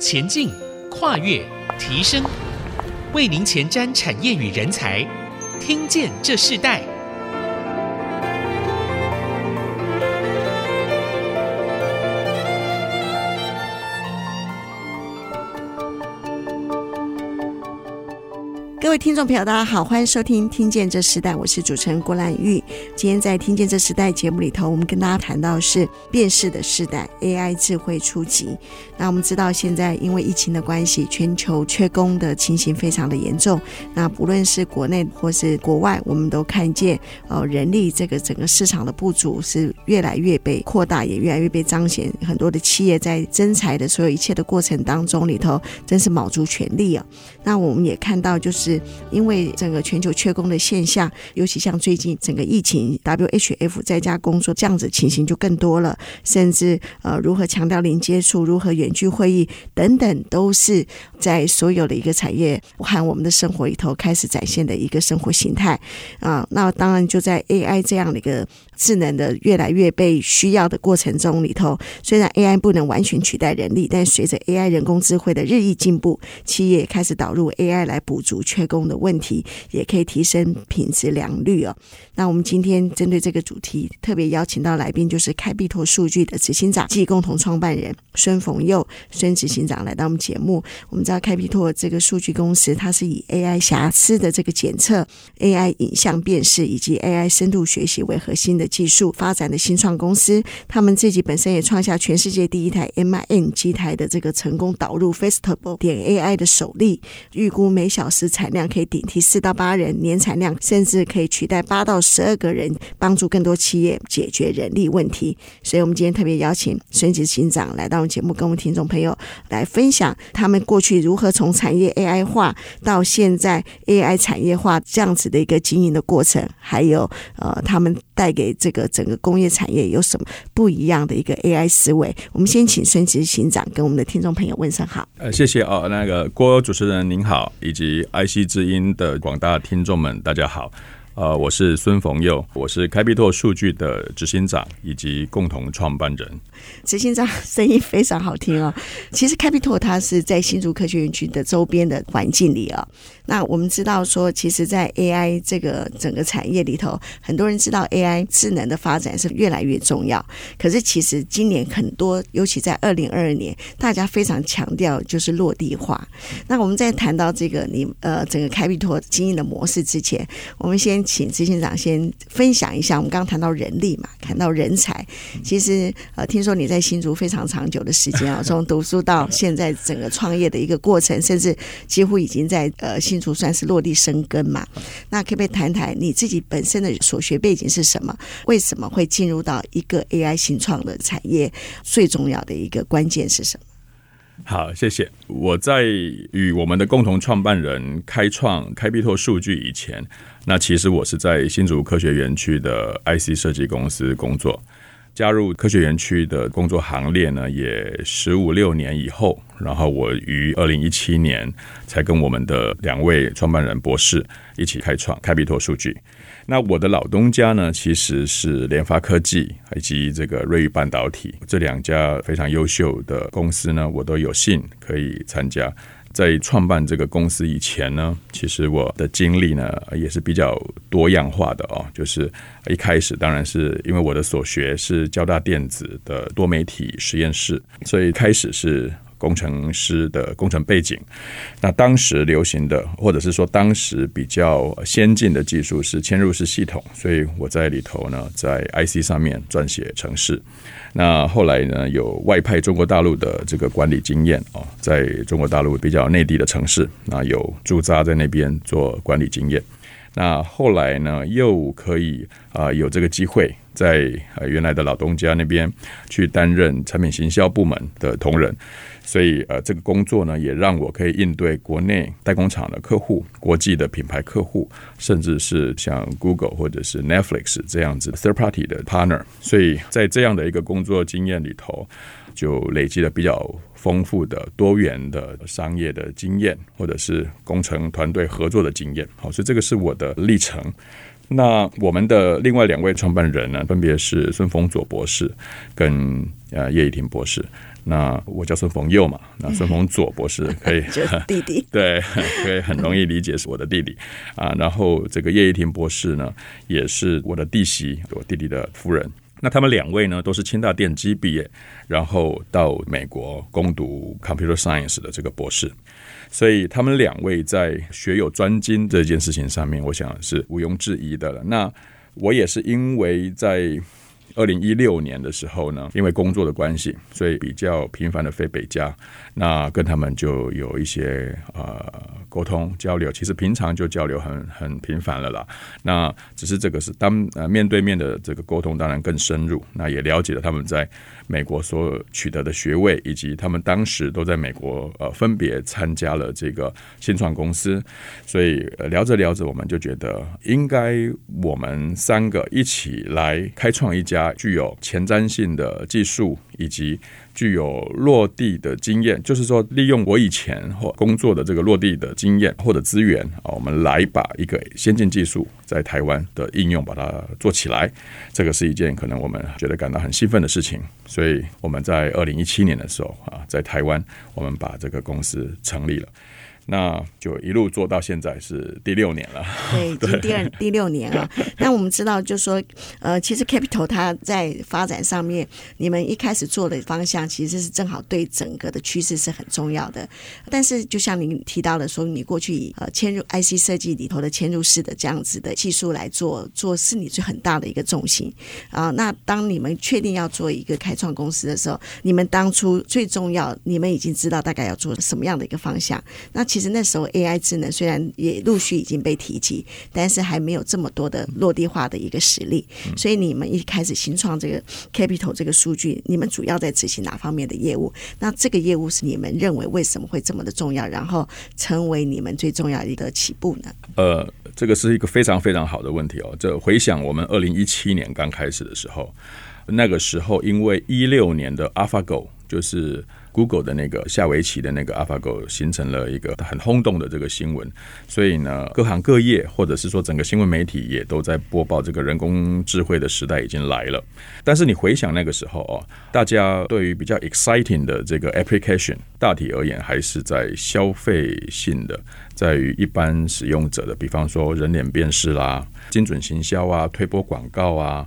前进、跨越、提升，为您前瞻产业与人才，听见这世代。各位听众朋友，大家好，欢迎收听《听见这时代》，我是主持人郭兰玉。今天在《听见这时代》节目里头，我们跟大家谈到是辨识的时代，AI 智慧出击。那我们知道，现在因为疫情的关系，全球缺工的情形非常的严重。那不论是国内或是国外，我们都看见，呃，人力这个整个市场的不足是越来越被扩大，也越来越被彰显。很多的企业在征才的所有一切的过程当中里头，真是卯足全力啊。那我们也看到，就是。因为整个全球缺工的现象，尤其像最近整个疫情，WHF 在家工作这样子情形就更多了，甚至呃如何强调零接触，如何远距会议等等，都是在所有的一个产业和我们的生活里头开始展现的一个生活形态啊。那当然就在 AI 这样的一个智能的越来越被需要的过程中里头，虽然 AI 不能完全取代人力，但随着 AI 人工智慧的日益进步，企业开始导入 AI 来补足缺工的问题，也可以提升品质良率哦。那我们今天针对这个主题，特别邀请到来宾，就是开必拓数据的执行长暨共同创办人孙逢佑孙执行长来到我们节目。我们知道开必拓这个数据公司，它是以 AI 瑕疵的这个检测、AI 影像辨识以及 AI 深度学习为核心的技术发展的新创公司。他们自己本身也创下全世界第一台 MIN 机台的这个成功导入 Festival 点 AI 的首例，预估每小时产量。可以顶替四到八人，年产量甚至可以取代八到十二个人，帮助更多企业解决人力问题。所以，我们今天特别邀请孙执行长来到我们节目，跟我们听众朋友来分享他们过去如何从产业 AI 化到现在 AI 产业化这样子的一个经营的过程，还有呃，他们带给这个整个工业产业有什么不一样的一个 AI 思维。我们先请孙执行长跟我们的听众朋友问声好。呃，谢谢哦，那个郭主持人您好，以及 IC。知音的广大听众们，大家好。呃，我是孙逢佑，我是开必拓数据的执行长以及共同创办人。执行长声音非常好听哦。其实开必拓它是在新竹科学园区的周边的环境里啊、那我们知道说，其实，在 AI 这个整个产业里头，很多人知道 AI 智能的发展是越来越重要。可是，其实今年很多，尤其在二零二二年，大家非常强调就是落地化。那我们在谈到这个你呃整个开必拓经营的模式之前，我们先。请执行长先分享一下，我们刚刚谈到人力嘛，谈到人才。其实呃，听说你在新竹非常长久的时间啊，从读书到现在整个创业的一个过程，甚至几乎已经在呃新竹算是落地生根嘛。那可不可以谈谈你自己本身的所学背景是什么？为什么会进入到一个 AI 新创的产业？最重要的一个关键是什么？好，谢谢。我在与我们的共同创办人开创开必拓数据以前，那其实我是在新竹科学园区的 IC 设计公司工作。加入科学园区的工作行列呢，也十五六年以后，然后我于二零一七年才跟我们的两位创办人博士一起开创开必拓数据。那我的老东家呢，其实是联发科技以及这个瑞昱半导体这两家非常优秀的公司呢，我都有幸可以参加。在创办这个公司以前呢，其实我的经历呢也是比较多样化的哦。就是一开始当然是因为我的所学是交大电子的多媒体实验室，所以开始是。工程师的工程背景，那当时流行的，或者是说当时比较先进的技术是嵌入式系统，所以我在里头呢，在 IC 上面撰写程式。那后来呢，有外派中国大陆的这个管理经验哦，在中国大陆比较内地的城市，那有驻扎在那边做管理经验。那后来呢，又可以啊、有这个机会在呃原来的老东家那边去担任产品行销部门的同仁。所以，呃，这个工作呢，也让我可以应对国内代工厂的客户、国际的品牌客户，甚至是像 Google 或者是 Netflix 这样子 third party 的 partner。所以在这样的一个工作经验里头，就累积了比较丰富的多元的商业的经验，或者是工程团队合作的经验。好，所以这个是我的历程。那我们的另外两位创办人呢，分别是孙逢左博士跟呃叶宜庭博士。那我叫孙逢佑嘛，那孙逢左博士可以 弟弟 对，可以很容易理解是我的弟弟啊。然后这个叶一婷博士呢，也是我的弟媳，我弟弟的夫人。那他们两位呢，都是清大电机毕业，然后到美国攻读 Computer Science 的这个博士。所以他们两位在学有专精这件事情上面，我想是毋庸置疑的了。那我也是因为在。二零一六年的时候呢，因为工作的关系，所以比较频繁的飞北加，那跟他们就有一些呃沟通交流。其实平常就交流很很频繁了啦。那只是这个是当呃面对面的这个沟通，当然更深入。那也了解了他们在美国所取得的学位，以及他们当时都在美国呃分别参加了这个新创公司。所以聊着聊着，我们就觉得应该我们三个一起来开创一家。具有前瞻性的技术以及具有落地的经验，就是说，利用我以前或工作的这个落地的经验或者资源啊，我们来把一个先进技术在台湾的应用把它做起来。这个是一件可能我们觉得感到很兴奋的事情。所以我们在二零一七年的时候啊，在台湾我们把这个公司成立了。那就一路做到现在是第六年了，对，已经第二第六年了。那我们知道，就是说，呃，其实 Capital 它在发展上面，你们一开始做的方向其实是正好对整个的趋势是很重要的。但是，就像您提到的说，你过去以呃嵌入 IC 设计里头的嵌入式的这样子的技术来做，做是你最很大的一个重心啊。那当你们确定要做一个开创公司的时候，你们当初最重要，你们已经知道大概要做什么样的一个方向。那其其实那时候 AI 智能虽然也陆续已经被提及，但是还没有这么多的落地化的一个实力。所以你们一开始新创这个 Capital 这个数据，你们主要在执行哪方面的业务？那这个业务是你们认为为什么会这么的重要，然后成为你们最重要的一个起步呢？呃，这个是一个非常非常好的问题哦。这回想我们二零一七年刚开始的时候，那个时候因为一六年的 AlphaGo 就是。Google 的那个下围棋的那个 AlphaGo 形成了一个很轰动的这个新闻，所以呢，各行各业或者是说整个新闻媒体也都在播报这个人工智慧的时代已经来了。但是你回想那个时候哦，大家对于比较 exciting 的这个 application，大体而言还是在消费性的，在于一般使用者的，比方说人脸辨识啦、精准行销啊、推播广告啊。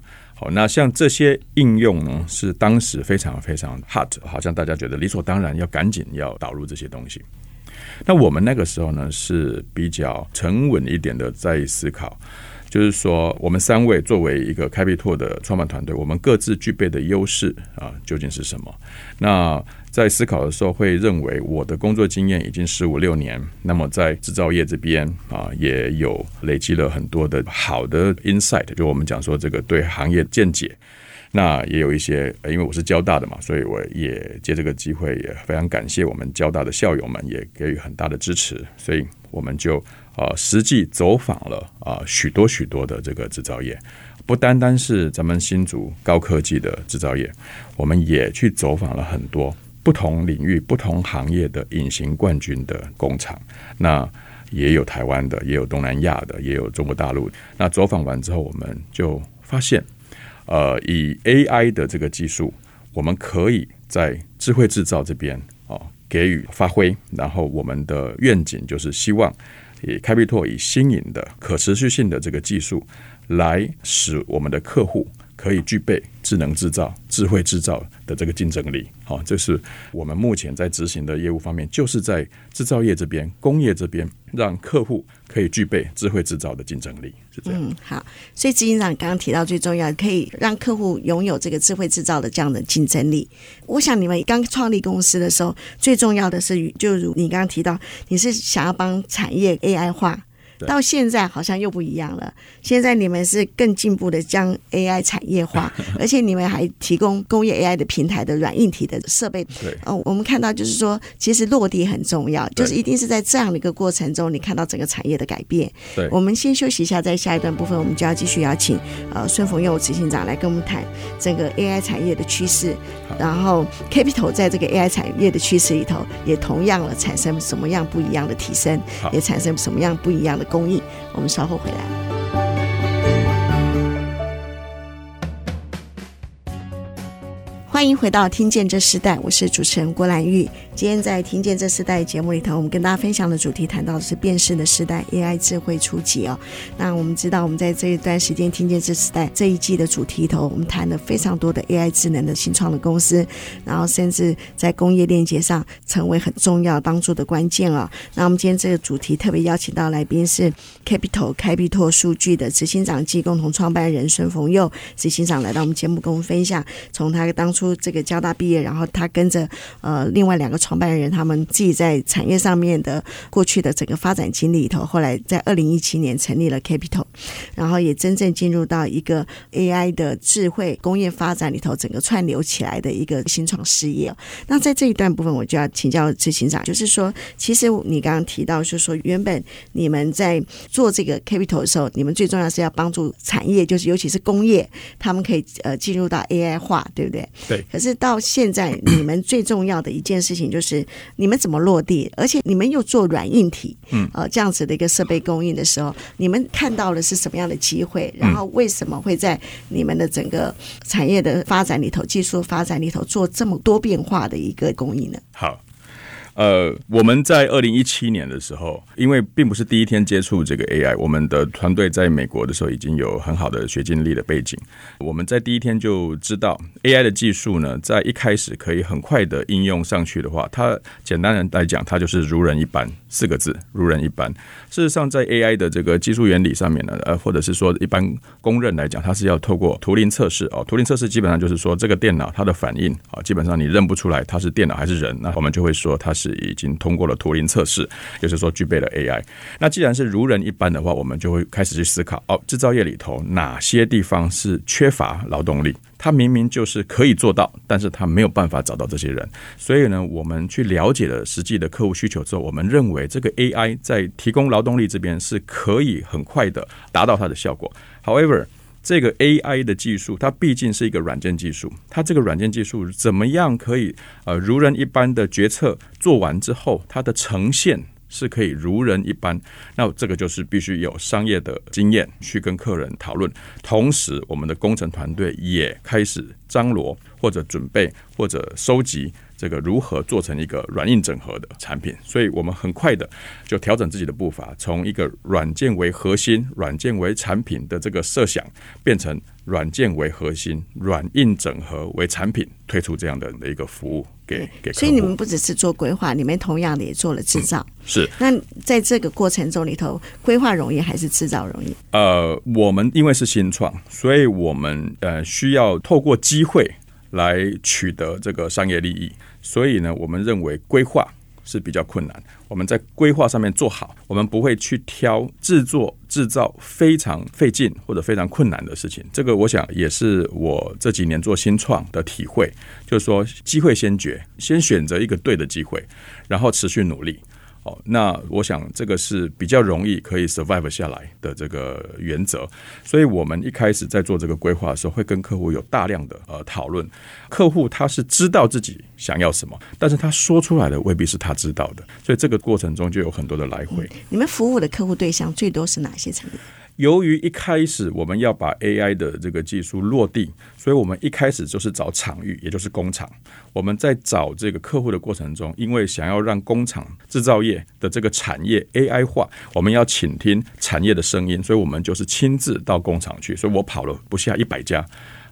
那像这些应用呢，是当时非常非常 hot，好像大家觉得理所当然要赶紧要导入这些东西。那我们那个时候呢，是比较沉稳一点的在思考。就是说，我们三位作为一个开必拓的创办团队，我们各自具备的优势啊，究竟是什么？那在思考的时候，会认为我的工作经验已经十五六年，那么在制造业这边啊，也有累积了很多的好的 insight，就我们讲说这个对行业见解。那也有一些，因为我是交大的嘛，所以我也借这个机会，也非常感谢我们交大的校友们，也给予很大的支持，所以我们就。啊，实际走访了啊许多许多的这个制造业，不单单是咱们新竹高科技的制造业，我们也去走访了很多不同领域、不同行业的隐形冠军的工厂。那也有台湾的，也有东南亚的，也有中国大陆。那走访完之后，我们就发现，呃，以 AI 的这个技术，我们可以在智慧制造这边啊给予发挥。然后我们的愿景就是希望。以开必拓以新颖的可持续性的这个技术，来使我们的客户可以具备智能制造、智慧制造的这个竞争力。好，这是我们目前在执行的业务方面，就是在制造业这边、工业这边，让客户可以具备智慧制造的竞争力。是这样。嗯，好。所以执行长刚刚提到最重要，可以让客户拥有这个智慧制造的这样的竞争力。我想你们刚创立公司的时候，最重要的是，就如你刚刚提到，你是想要帮产业 AI 化。到现在好像又不一样了。现在你们是更进步的将 AI 产业化，而且你们还提供工业 AI 的平台的软硬体的设备。对，哦，我们看到就是说，其实落地很重要，就是一定是在这样的一个过程中，你看到整个产业的改变。对，我们先休息一下，在下一段部分，我们就要继续邀请呃孙逢佑执行长来跟我们谈整个 AI 产业的趋势，然后 Capital 在这个 AI 产业的趋势里头，也同样了产生什么样不一样的提升，也产生什么样不一样的。公益，我们稍后回来。欢迎回到《听见这时代》，我是主持人郭兰玉。今天在《听见这时代》节目里头，我们跟大家分享的主题谈到的是辨识的时代 AI 智慧初级哦。那我们知道，我们在这一段时间《听见这时代》这一季的主题里头，我们谈了非常多的 AI 智能的新创的公司，然后甚至在工业链接上成为很重要帮助的关键啊、哦。那我们今天这个主题特别邀请到来宾是 Capital Capital 数据的执行长暨共同创办人孙逢佑执行长来到我们节目跟我们分享，从他当初这个交大毕业，然后他跟着呃另外两个创办人，他们自己在产业上面的过去的整个发展经历里头，后来在二零一七年成立了 Capital，然后也真正进入到一个 AI 的智慧工业发展里头，整个串流起来的一个新创事业。那在这一段部分，我就要请教执行长，就是说，其实你刚刚提到，就是说原本你们在做这个 Capital 的时候，你们最重要是要帮助产业，就是尤其是工业，他们可以呃进入到 AI 化，对不对？对，可是到现在，你们最重要的一件事情就是你们怎么落地，而且你们又做软硬体，嗯，呃，这样子的一个设备供应的时候，你们看到了是什么样的机会？然后为什么会在你们的整个产业的发展里头、技术发展里头做这么多变化的一个供应呢？好。呃，我们在二零一七年的时候，因为并不是第一天接触这个 AI，我们的团队在美国的时候已经有很好的学经历的背景。我们在第一天就知道 AI 的技术呢，在一开始可以很快的应用上去的话，它简单的来讲，它就是如人一般，四个字，如人一般。事实上，在 AI 的这个技术原理上面呢，呃，或者是说一般公认来讲，它是要透过图灵测试哦。图灵测试基本上就是说，这个电脑它的反应啊，基本上你认不出来它是电脑还是人，那我们就会说它是。是已经通过了图灵测试，就是说具备了 AI。那既然是如人一般的话，我们就会开始去思考哦，制造业里头哪些地方是缺乏劳动力？他明明就是可以做到，但是他没有办法找到这些人。所以呢，我们去了解了实际的客户需求之后，我们认为这个 AI 在提供劳动力这边是可以很快的达到它的效果。However，这个 AI 的技术，它毕竟是一个软件技术。它这个软件技术怎么样可以呃如人一般的决策做完之后，它的呈现是可以如人一般？那这个就是必须有商业的经验去跟客人讨论。同时，我们的工程团队也开始张罗或者准备或者收集。这个如何做成一个软硬整合的产品？所以我们很快的就调整自己的步伐，从一个软件为核心、软件为产品的这个设想，变成软件为核心、软硬整合为产品，推出这样的一个服务给给。所以你们不只是做规划，你们同样的也做了制造。嗯、是。那在这个过程中里头，规划容易还是制造容易？呃，我们因为是新创，所以我们呃需要透过机会来取得这个商业利益。所以呢，我们认为规划是比较困难。我们在规划上面做好，我们不会去挑制作、制造非常费劲或者非常困难的事情。这个我想也是我这几年做新创的体会，就是说机会先决，先选择一个对的机会，然后持续努力。哦，那我想这个是比较容易可以 survive 下来的这个原则，所以我们一开始在做这个规划的时候，会跟客户有大量的呃讨论。客户他是知道自己想要什么，但是他说出来的未必是他知道的，所以这个过程中就有很多的来回。你们服务的客户对象最多是哪些产业？由于一开始我们要把 AI 的这个技术落地，所以我们一开始就是找场域，也就是工厂。我们在找这个客户的过程中，因为想要让工厂制造业的这个产业 AI 化，我们要倾听产业的声音，所以我们就是亲自到工厂去。所以我跑了不下一百家，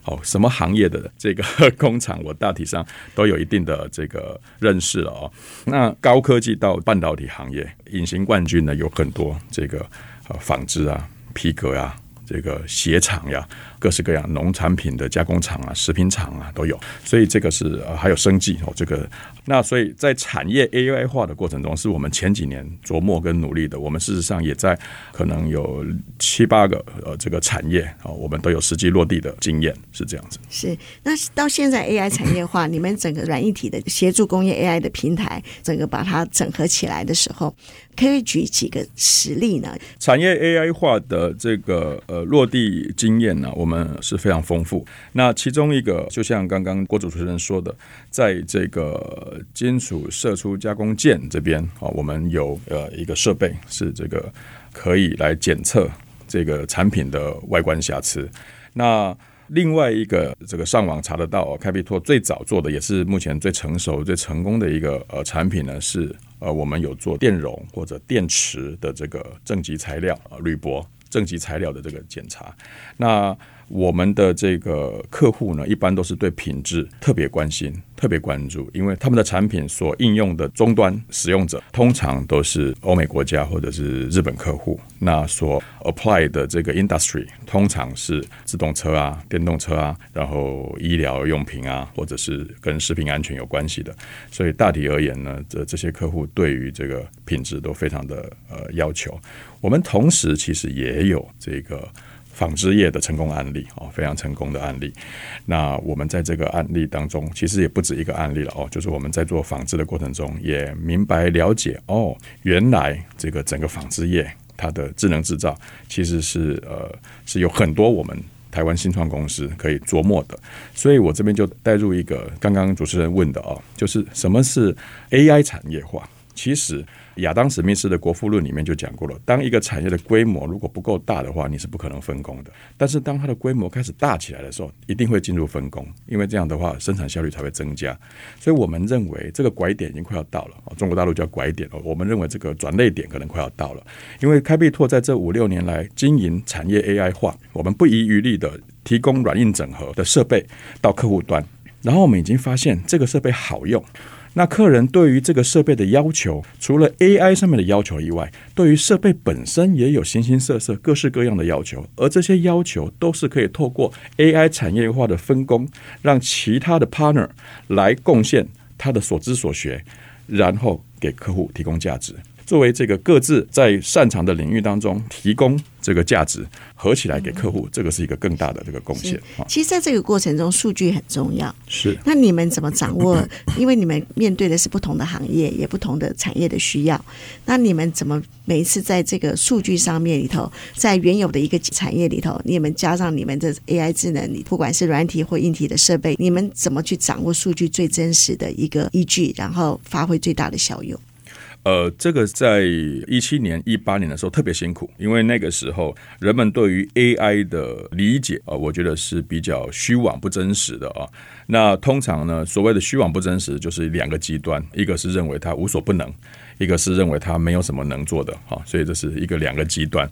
哦，什么行业的这个 工厂，我大体上都有一定的这个认识了哦。那高科技到半导体行业，隐形冠军呢有很多，这个呃纺织啊。皮革呀，这个鞋厂呀。各式各样农产品的加工厂啊、食品厂啊都有，所以这个是呃还有生计哦，这个那所以在产业 AI 化的过程中，是我们前几年琢磨跟努力的。我们事实上也在可能有七八个呃这个产业啊，我们都有实际落地的经验，是这样子。是那到现在 AI 产业化，你们整个软一体的协助工业 AI 的平台，整个把它整合起来的时候，可以举几个实例呢？产业 AI 化的这个呃落地经验呢，我们。嗯，是非常丰富。那其中一个，就像刚刚郭主持人说的，在这个金属射出加工件这边啊，我们有呃一个设备是这个可以来检测这个产品的外观瑕疵。那另外一个这个上网查得到，开必拓最早做的也是目前最成熟、最成功的一个呃产品呢，是呃我们有做电容或者电池的这个正极材料啊，铝箔正极材料的这个检查。那我们的这个客户呢，一般都是对品质特别关心、特别关注，因为他们的产品所应用的终端使用者通常都是欧美国家或者是日本客户。那所 apply 的这个 industry 通常是自动车啊、电动车啊，然后医疗用品啊，或者是跟食品安全有关系的。所以大体而言呢，这这些客户对于这个品质都非常的呃要求。我们同时其实也有这个。纺织业的成功案例哦，非常成功的案例。那我们在这个案例当中，其实也不止一个案例了哦。就是我们在做纺织的过程中，也明白了解哦，原来这个整个纺织业它的智能制造，其实是呃是有很多我们台湾新创公司可以琢磨的。所以我这边就带入一个刚刚主持人问的哦，就是什么是 AI 产业化？其实。亚当·史密斯的《国富论》里面就讲过了，当一个产业的规模如果不够大的话，你是不可能分工的。但是当它的规模开始大起来的时候，一定会进入分工，因为这样的话生产效率才会增加。所以我们认为这个拐点已经快要到了，中国大陆叫拐点。我们认为这个转捩点可能快要到了，因为开必拓在这五六年来经营产业 AI 化，我们不遗余力的提供软硬整合的设备到客户端，然后我们已经发现这个设备好用。那客人对于这个设备的要求，除了 AI 上面的要求以外，对于设备本身也有形形色色、各式各样的要求，而这些要求都是可以透过 AI 产业化的分工，让其他的 partner 来贡献他的所知所学，然后给客户提供价值。作为这个各自在擅长的领域当中提供这个价值，合起来给客户，这个是一个更大的这个贡献。其实，在这个过程中，数据很重要。是。那你们怎么掌握？因为你们面对的是不同的行业，也不同的产业的需要。那你们怎么每一次在这个数据上面里头，在原有的一个产业里头，你们加上你们的 AI 智能，你不管是软体或硬体的设备，你们怎么去掌握数据最真实的一个依据，然后发挥最大的效用？呃，这个在一七年、一八年的时候特别辛苦，因为那个时候人们对于 AI 的理解啊，我觉得是比较虚妄不真实的啊。那通常呢，所谓的虚妄不真实，就是两个极端，一个是认为它无所不能，一个是认为它没有什么能做的哈。所以这是一个两个极端。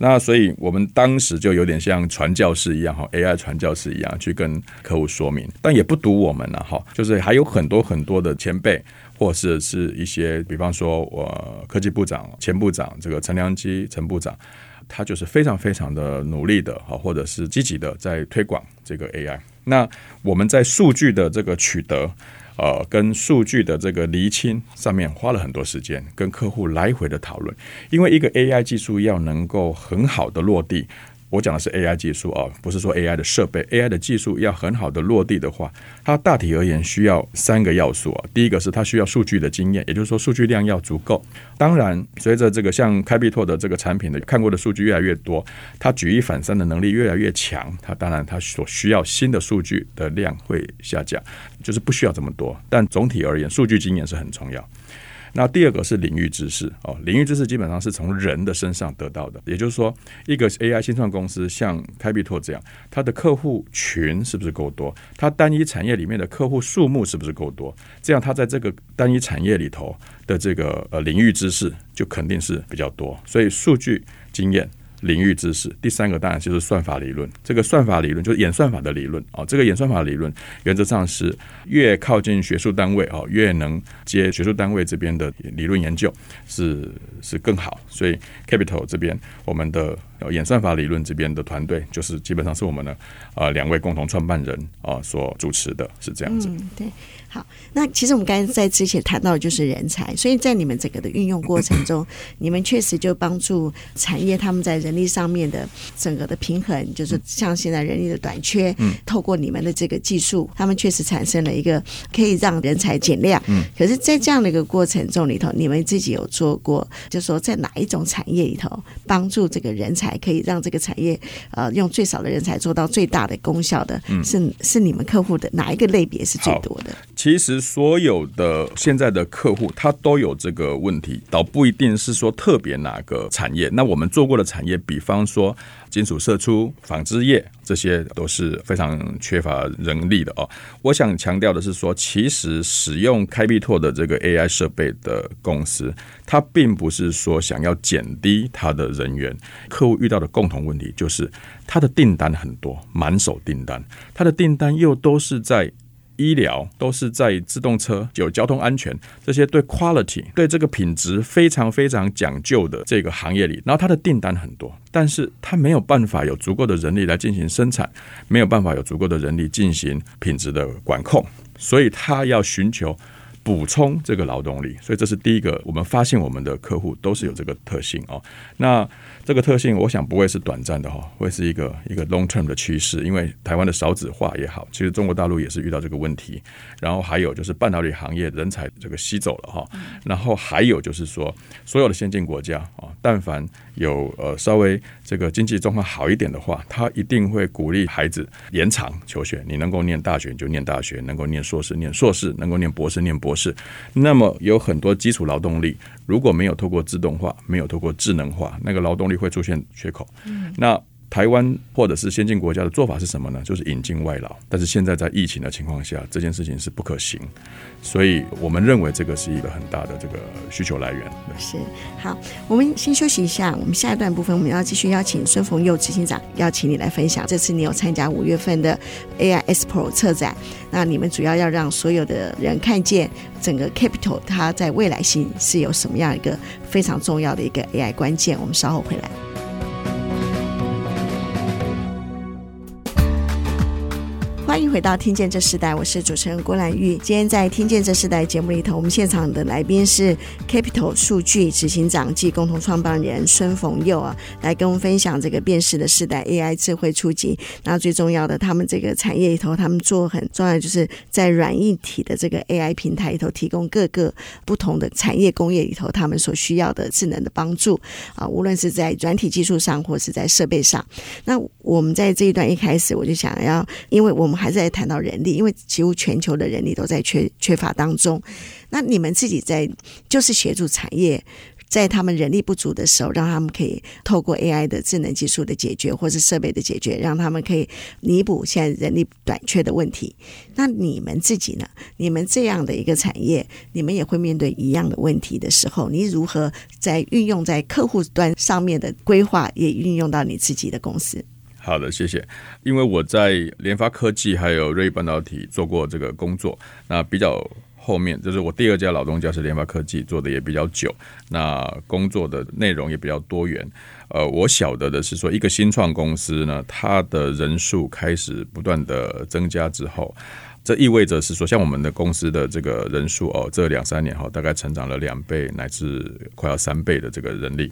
那所以我们当时就有点像传教士一样哈，AI 传教士一样去跟客户说明，但也不独我们了哈，就是还有很多很多的前辈。或者是一些，比方说，我科技部长、前部长这个陈良基陈部长，他就是非常非常的努力的，哈，或者是积极的在推广这个 AI。那我们在数据的这个取得，呃，跟数据的这个厘清上面花了很多时间，跟客户来回的讨论，因为一个 AI 技术要能够很好的落地。我讲的是 AI 技术啊，不是说 AI 的设备。AI 的技术要很好的落地的话，它大体而言需要三个要素啊。第一个是它需要数据的经验，也就是说数据量要足够。当然，随着这个像开必拓的这个产品的看过的数据越来越多，它举一反三的能力越来越强，它当然它所需要新的数据的量会下降，就是不需要这么多。但总体而言，数据经验是很重要。那第二个是领域知识哦，领域知识基本上是从人的身上得到的，也就是说，一个 AI 新创公司像开必拓这样，它的客户群是不是够多？它单一产业里面的客户数目是不是够多？这样它在这个单一产业里头的这个呃领域知识就肯定是比较多，所以数据经验。领域知识，第三个当然就是算法理论。这个算法理论就是演算法的理论哦。这个演算法理论原则上是越靠近学术单位哦，越能接学术单位这边的理论研究是是更好。所以 Capital 这边我们的演算法理论这边的团队，就是基本上是我们的呃两位共同创办人啊所主持的，是这样子。嗯，对。好，那其实我们刚才在之前谈到的就是人才，所以在你们整个的运用过程中，你们确实就帮助产业他们在人力上面的整个的平衡，就是像现在人力的短缺，嗯，透过你们的这个技术，他们确实产生了一个可以让人才减量。嗯，可是，在这样的一个过程中里头，你们自己有做过，就是说在哪一种产业里头帮助这个人才，可以让这个产业呃用最少的人才做到最大的功效的，是是你们客户的哪一个类别是最多的？其实所有的现在的客户，他都有这个问题，倒不一定是说特别哪个产业。那我们做过的产业，比方说金属射出、纺织业，这些都是非常缺乏人力的哦。我想强调的是说，其实使用开必拓的这个 AI 设备的公司，它并不是说想要减低它的人员。客户遇到的共同问题就是，他的订单很多，满手订单，他的订单又都是在。医疗都是在自动车、有交通安全这些对 quality 对这个品质非常非常讲究的这个行业里，然后它的订单很多，但是它没有办法有足够的人力来进行生产，没有办法有足够的人力进行品质的管控，所以它要寻求补充这个劳动力，所以这是第一个，我们发现我们的客户都是有这个特性哦。那这个特性，我想不会是短暂的哈，会是一个一个 long term 的趋势。因为台湾的少子化也好，其实中国大陆也是遇到这个问题。然后还有就是半导体行业人才这个吸走了哈。然后还有就是说，所有的先进国家啊，但凡有呃稍微这个经济状况好一点的话，他一定会鼓励孩子延长求学。你能够念大学你就念大学，能够念硕士念硕士，能够念博士念博士。那么有很多基础劳动力。如果没有透过自动化，没有透过智能化，那个劳动力会出现缺口。嗯，那。台湾或者是先进国家的做法是什么呢？就是引进外劳。但是现在在疫情的情况下，这件事情是不可行，所以我们认为这个是一个很大的这个需求来源。是，好，我们先休息一下。我们下一段部分我们要继续邀请孙逢佑执行长，邀请你来分享。这次你有参加五月份的 AI Expo 策展，那你们主要要让所有的人看见整个 Capital 它在未来性是有什么样一个非常重要的一个 AI 关键。我们稍后回来。欢迎回到《听见这时代》，我是主持人郭兰玉。今天在《听见这时代》节目里头，我们现场的来宾是 Capital 数据执行长暨共同创办人孙逢佑啊，来跟我们分享这个辨识的时代 AI 智慧出击。那最重要的，他们这个产业里头，他们做很重要，就是在软硬体的这个 AI 平台里头，提供各个不同的产业工业里头他们所需要的智能的帮助啊，无论是在软体技术上，或是在设备上。那我们在这一段一开始，我就想要，因为我们还还在谈到人力，因为几乎全球的人力都在缺缺乏当中。那你们自己在就是协助产业，在他们人力不足的时候，让他们可以透过 AI 的智能技术的解决，或是设备的解决，让他们可以弥补现在人力短缺的问题。那你们自己呢？你们这样的一个产业，你们也会面对一样的问题的时候，你如何在运用在客户端上面的规划，也运用到你自己的公司？好的，谢谢。因为我在联发科技还有瑞半导体做过这个工作，那比较后面就是我第二家老东家是联发科技，做的也比较久，那工作的内容也比较多元。呃，我晓得的是说，一个新创公司呢，它的人数开始不断的增加之后，这意味着是说，像我们的公司的这个人数哦，这两三年哈，大概成长了两倍乃至快要三倍的这个人力，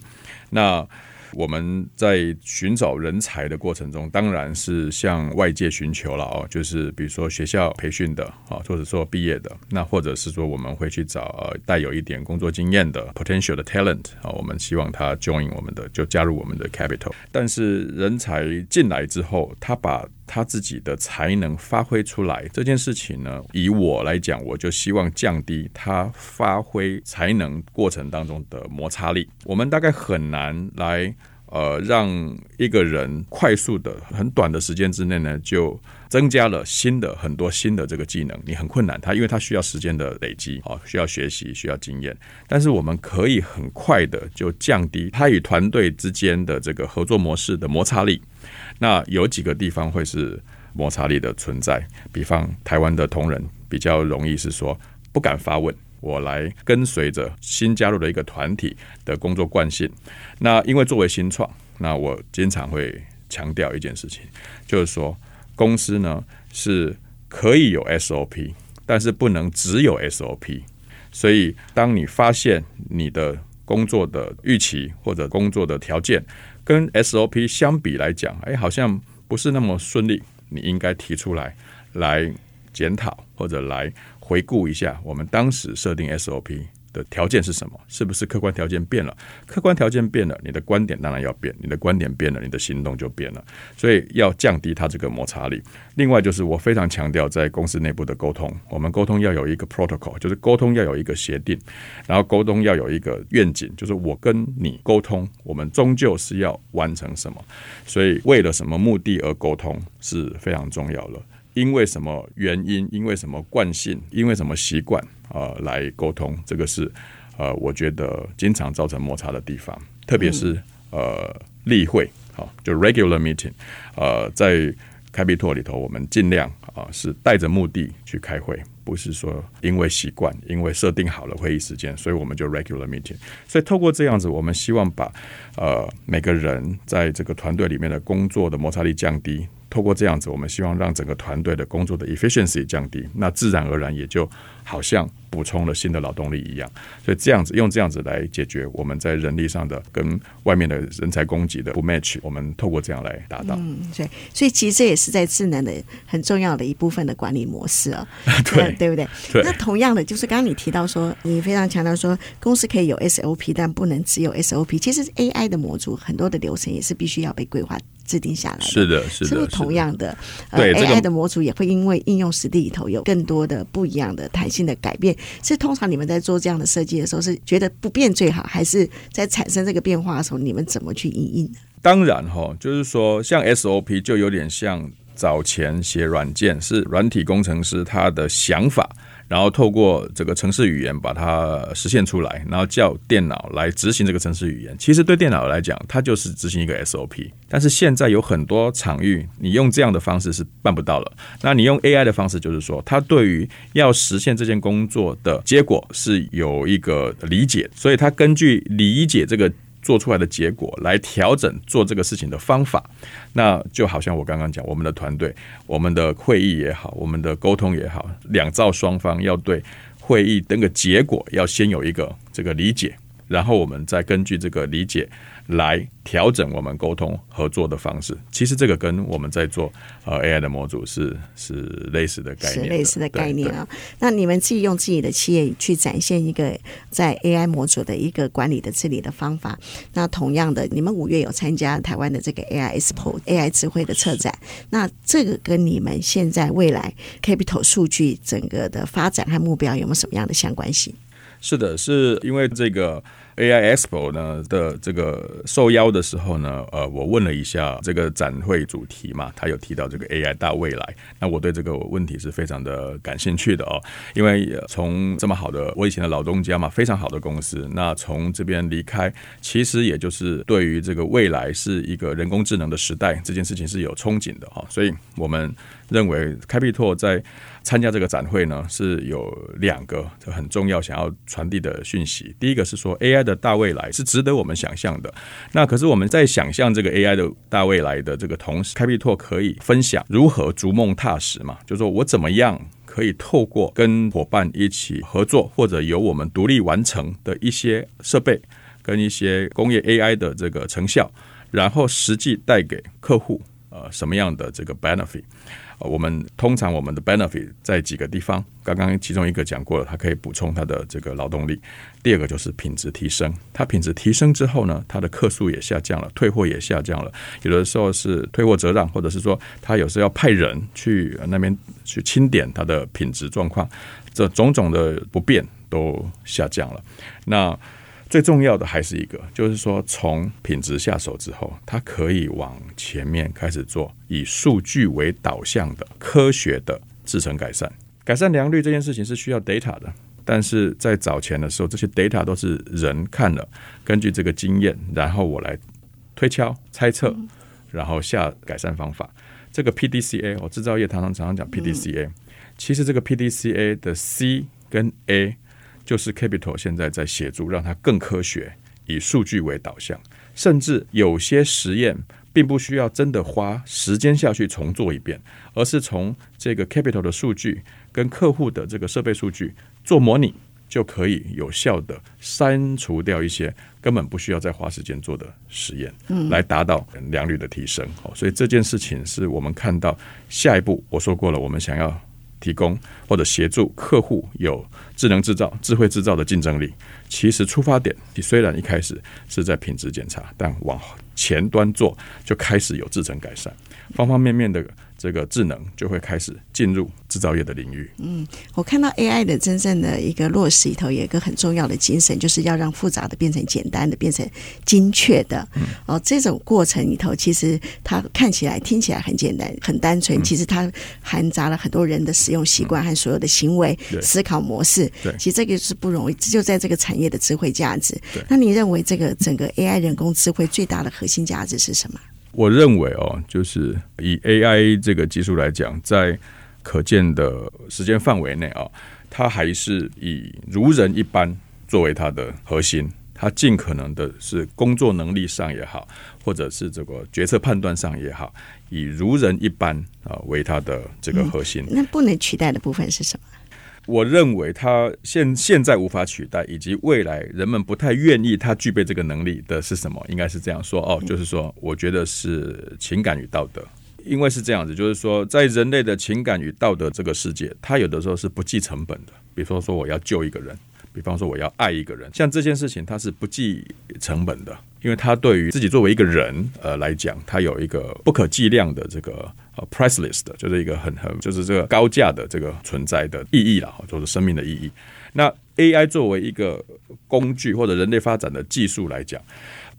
那。我们在寻找人才的过程中，当然是向外界寻求了哦，就是比如说学校培训的啊，或者说毕业的，那或者是说我们会去找带有一点工作经验的 potential 的 talent 啊，我们希望他 join 我们的，就加入我们的 capital。但是人才进来之后，他把他自己的才能发挥出来这件事情呢，以我来讲，我就希望降低他发挥才能过程当中的摩擦力。我们大概很难来呃让一个人快速的、很短的时间之内呢，就增加了新的很多新的这个技能。你很困难，他因为他需要时间的累积啊，需要学习，需要经验。但是我们可以很快的就降低他与团队之间的这个合作模式的摩擦力。那有几个地方会是摩擦力的存在，比方台湾的同仁比较容易是说不敢发问，我来跟随着新加入的一个团体的工作惯性。那因为作为新创，那我经常会强调一件事情，就是说公司呢是可以有 SOP，但是不能只有 SOP。所以当你发现你的工作的预期或者工作的条件，跟 SOP 相比来讲，哎，好像不是那么顺利。你应该提出来，来检讨或者来回顾一下我们当时设定 SOP 的条件是什么？是不是客观条件变了？客观条件变了，你的观点当然要变，你的观点变了，你的行动就变了。所以要降低它这个摩擦力。另外就是我非常强调在公司内部的沟通，我们沟通要有一个 protocol，就是沟通要有一个协定，然后沟通要有一个愿景，就是我跟你沟通，我们终究是要完成什么？所以为了什么目的而沟通是非常重要的。因为什么原因？因为什么惯性？因为什么习惯？呃，来沟通，这个是呃，我觉得经常造成摩擦的地方。特别是呃，例会，好，就 regular meeting，呃，在开辟拓里头，我们尽量啊、呃、是带着目的去开会，不是说因为习惯，因为设定好了会议时间，所以我们就 regular meeting。所以透过这样子，我们希望把呃每个人在这个团队里面的工作的摩擦力降低。透过这样子，我们希望让整个团队的工作的 efficiency 降低，那自然而然也就好像补充了新的劳动力一样。所以这样子用这样子来解决我们在人力上的跟外面的人才供给的不 match，我们透过这样来达到。嗯，对，所以其实这也是在智能的很重要的一部分的管理模式啊、哦，对对不对？对。那同样的，就是刚刚你提到说，你非常强调说，公司可以有 SOP，但不能只有 SOP。其实 AI 的模组很多的流程也是必须要被规划。制定下来的是的，是的，是不是同样的？对呃，AI 的模组也会因为应用实例里头有更多的不一样的弹性的改变。是通常你们在做这样的设计的时候，是觉得不变最好，还是在产生这个变化的时候，你们怎么去应应呢？当然哈，就是说，像 SOP 就有点像早前写软件，是软体工程师他的想法。然后透过这个程式语言把它实现出来，然后叫电脑来执行这个程式语言。其实对电脑来讲，它就是执行一个 SOP。但是现在有很多场域，你用这样的方式是办不到了。那你用 AI 的方式，就是说，它对于要实现这件工作的结果是有一个理解，所以它根据理解这个。做出来的结果来调整做这个事情的方法，那就好像我刚刚讲，我们的团队、我们的会议也好，我们的沟通也好，两造双方要对会议那个结果要先有一个这个理解，然后我们再根据这个理解。来调整我们沟通合作的方式，其实这个跟我们在做呃 AI 的模组是是类似的概念的，是类似的概念啊。那你们自己用自己的企业去展现一个在 AI 模组的一个管理的治理的方法。那同样的，你们五月有参加台湾的这个 AI Expo AI 智慧的策展，那这个跟你们现在未来 Capital 数据整个的发展和目标有没有什么样的相关性？是的，是因为这个。AI Expo 呢的这个受邀的时候呢，呃，我问了一下这个展会主题嘛，他有提到这个 AI 大未来，那我对这个问题是非常的感兴趣的哦，因为从这么好的我以前的老东家嘛，非常好的公司，那从这边离开，其实也就是对于这个未来是一个人工智能的时代这件事情是有憧憬的哈，所以我们认为开辟拓在参加这个展会呢，是有两个很重要想要传递的讯息，第一个是说 AI。的大未来是值得我们想象的。那可是我们在想象这个 AI 的大未来的这个同时，开辟拓可以分享如何逐梦踏实嘛？就是说我怎么样可以透过跟伙伴一起合作，或者由我们独立完成的一些设备跟一些工业 AI 的这个成效，然后实际带给客户呃什么样的这个 benefit。我们通常我们的 benefit 在几个地方，刚刚其中一个讲过了，它可以补充它的这个劳动力。第二个就是品质提升，它品质提升之后呢，它的客数也下降了，退货也下降了。有的时候是退货折让，或者是说他有时候要派人去那边去清点它的品质状况，这种种的不便都下降了。那最重要的还是一个，就是说从品质下手之后，它可以往前面开始做以数据为导向的科学的制程改善。改善良率这件事情是需要 data 的，但是在早前的时候，这些 data 都是人看了，根据这个经验，然后我来推敲、猜测，然后下改善方法。这个 PDCA，我制造业常常常常讲 PDCA，其实这个 PDCA 的 C 跟 A。就是 Capital 现在在协助，让它更科学，以数据为导向，甚至有些实验并不需要真的花时间下去重做一遍，而是从这个 Capital 的数据跟客户的这个设备数据做模拟，就可以有效的删除掉一些根本不需要再花时间做的实验，嗯，来达到良率的提升。好，所以这件事情是我们看到下一步，我说过了，我们想要提供或者协助客户有智能制造、智慧制造的竞争力。其实出发点，你虽然一开始是在品质检查，但往前端做就开始有制程改善，方方面面的。这个智能就会开始进入制造业的领域。嗯，我看到 AI 的真正的一个落实里头，有一个很重要的精神，就是要让复杂的变成简单的，变成精确的。嗯、哦，这种过程里头，其实它看起来、听起来很简单、很单纯，嗯、其实它含杂了很多人的使用习惯和所有的行为、嗯、思考模式。对，其实这个是不容易，就在这个产业的智慧价值。对，那你认为这个整个 AI 人工智慧最大的核心价值是什么？我认为哦，就是以 AI 这个技术来讲，在可见的时间范围内啊，它还是以如人一般作为它的核心。它尽可能的是工作能力上也好，或者是这个决策判断上也好，以如人一般啊为它的这个核心。嗯，那不能取代的部分是什么？我认为他现现在无法取代，以及未来人们不太愿意他具备这个能力的是什么？应该是这样说哦，就是说，我觉得是情感与道德，因为是这样子，就是说，在人类的情感与道德这个世界，它有的时候是不计成本的，比如说说我要救一个人。比方说，我要爱一个人，像这件事情，它是不计成本的，因为它对于自己作为一个人呃来讲，它有一个不可计量的这个呃 priceless 的，就是一个很很就是这个高价的这个存在的意义了，就是生命的意义。那 AI 作为一个工具或者人类发展的技术来讲，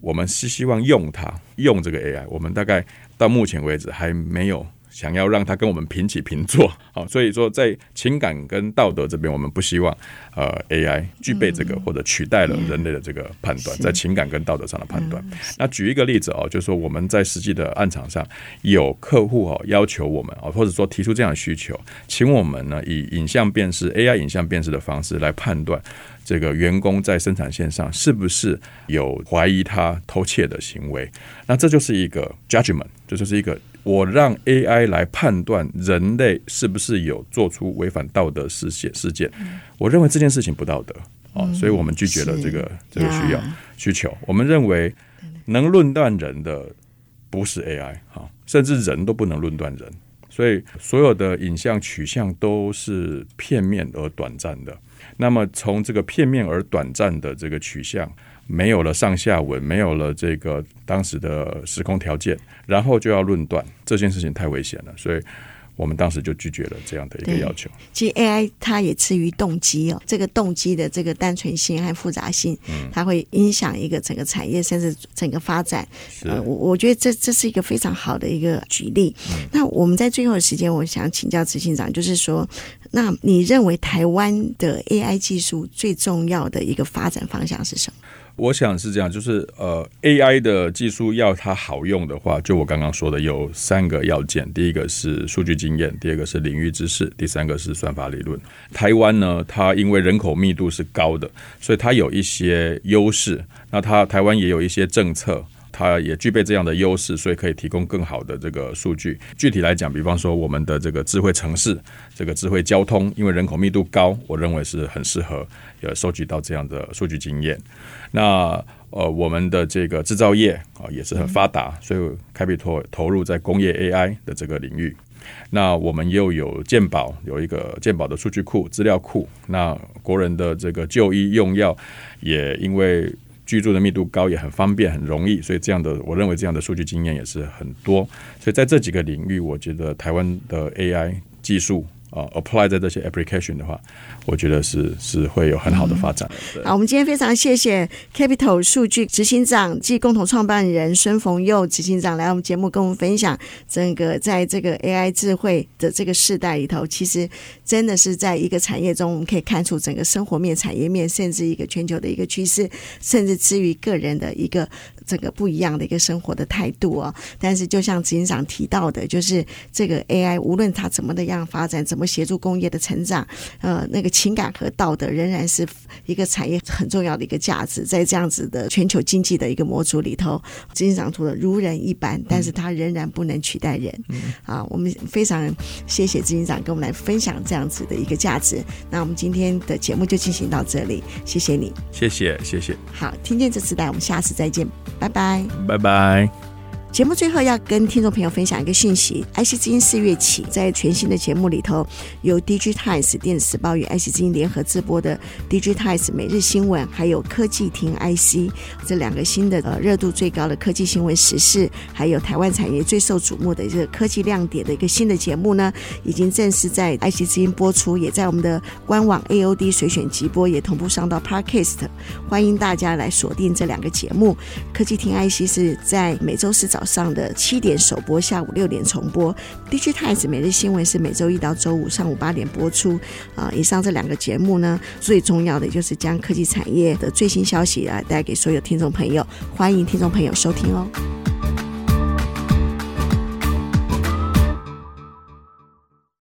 我们是希望用它用这个 AI，我们大概到目前为止还没有。想要让他跟我们平起平坐，好，所以说在情感跟道德这边，我们不希望呃 AI 具备这个或者取代了人类的这个判断，在情感跟道德上的判断。那举一个例子哦，就是说我们在实际的案场上有客户哦要求我们哦，或者说提出这样的需求，请我们呢以影像辨识 AI 影像辨识的方式来判断这个员工在生产线上是不是有怀疑他偷窃的行为。那这就是一个 judgment，这就是一个。我让 AI 来判断人类是不是有做出违反道德事件事件，我认为这件事情不道德啊，所以我们拒绝了这个这个需要需求。我们认为能论断人的不是 AI 哈，甚至人都不能论断人，所以所有的影像取向都是片面而短暂的。那么从这个片面而短暂的这个取向。没有了上下文，没有了这个当时的时空条件，然后就要论断这件事情太危险了，所以我们当时就拒绝了这样的一个要求。其实 AI 它也基于动机哦，这个动机的这个单纯性和复杂性，嗯，它会影响一个整个产业甚至整个发展。呃，我我觉得这这是一个非常好的一个举例。嗯，那我们在最后的时间，我想请教执行长，就是说，那你认为台湾的 AI 技术最重要的一个发展方向是什么？我想是这样，就是呃，AI 的技术要它好用的话，就我刚刚说的有三个要件：第一个是数据经验，第二个是领域知识，第三个是算法理论。台湾呢，它因为人口密度是高的，所以它有一些优势。那它台湾也有一些政策。它也具备这样的优势，所以可以提供更好的这个数据。具体来讲，比方说我们的这个智慧城市、这个智慧交通，因为人口密度高，我认为是很适合呃收集到这样的数据经验。那呃，我们的这个制造业啊也是很发达，所以开必拓投入在工业 AI 的这个领域。那我们又有健保，有一个健保的数据库、资料库。那国人的这个就医用药也因为。居住的密度高，也很方便，很容易，所以这样的，我认为这样的数据经验也是很多。所以在这几个领域，我觉得台湾的 AI 技术。啊，apply 在这些 application 的话，我觉得是是会有很好的发展。嗯、好，我们今天非常谢谢 Capital 数据执行长暨共同创办人孙逢佑执行长来我们节目跟我们分享，整个在这个 AI 智慧的这个世代里头，其实真的是在一个产业中，我们可以看出整个生活面、产业面，甚至一个全球的一个趋势，甚至至于个人的一个。这个不一样的一个生活的态度哦，但是就像执行长提到的，就是这个 AI 无论它怎么的样发展，怎么协助工业的成长，呃，那个情感和道德仍然是一个产业很重要的一个价值。在这样子的全球经济的一个模组里头，执行长说的如人一般，但是它仍然不能取代人。嗯、啊，我们非常谢谢执行长跟我们来分享这样子的一个价值。那我们今天的节目就进行到这里，谢谢你，谢谢谢谢。好，听见这时代，我们下次再见。拜拜，拜拜。节目最后要跟听众朋友分享一个讯息：IC 之音四月起在全新的节目里头，由 DigiTimes 电子时报与 IC 之音联合制播的 DigiTimes 每日新闻，还有科技听 IC 这两个新的呃热度最高的科技新闻时事，还有台湾产业最受瞩目的这个科技亮点的一个新的节目呢，已经正式在 IC 之音播出，也在我们的官网 AOD 随选直播，也同步上到 Podcast。欢迎大家来锁定这两个节目。科技听 IC 是在每周四早早上的七点首播，下午六点重播。DJ 太子每日新闻是每周一到周五上午八点播出。啊，以上这两个节目呢，最重要的就是将科技产业的最新消息啊带给所有听众朋友。欢迎听众朋友收听哦。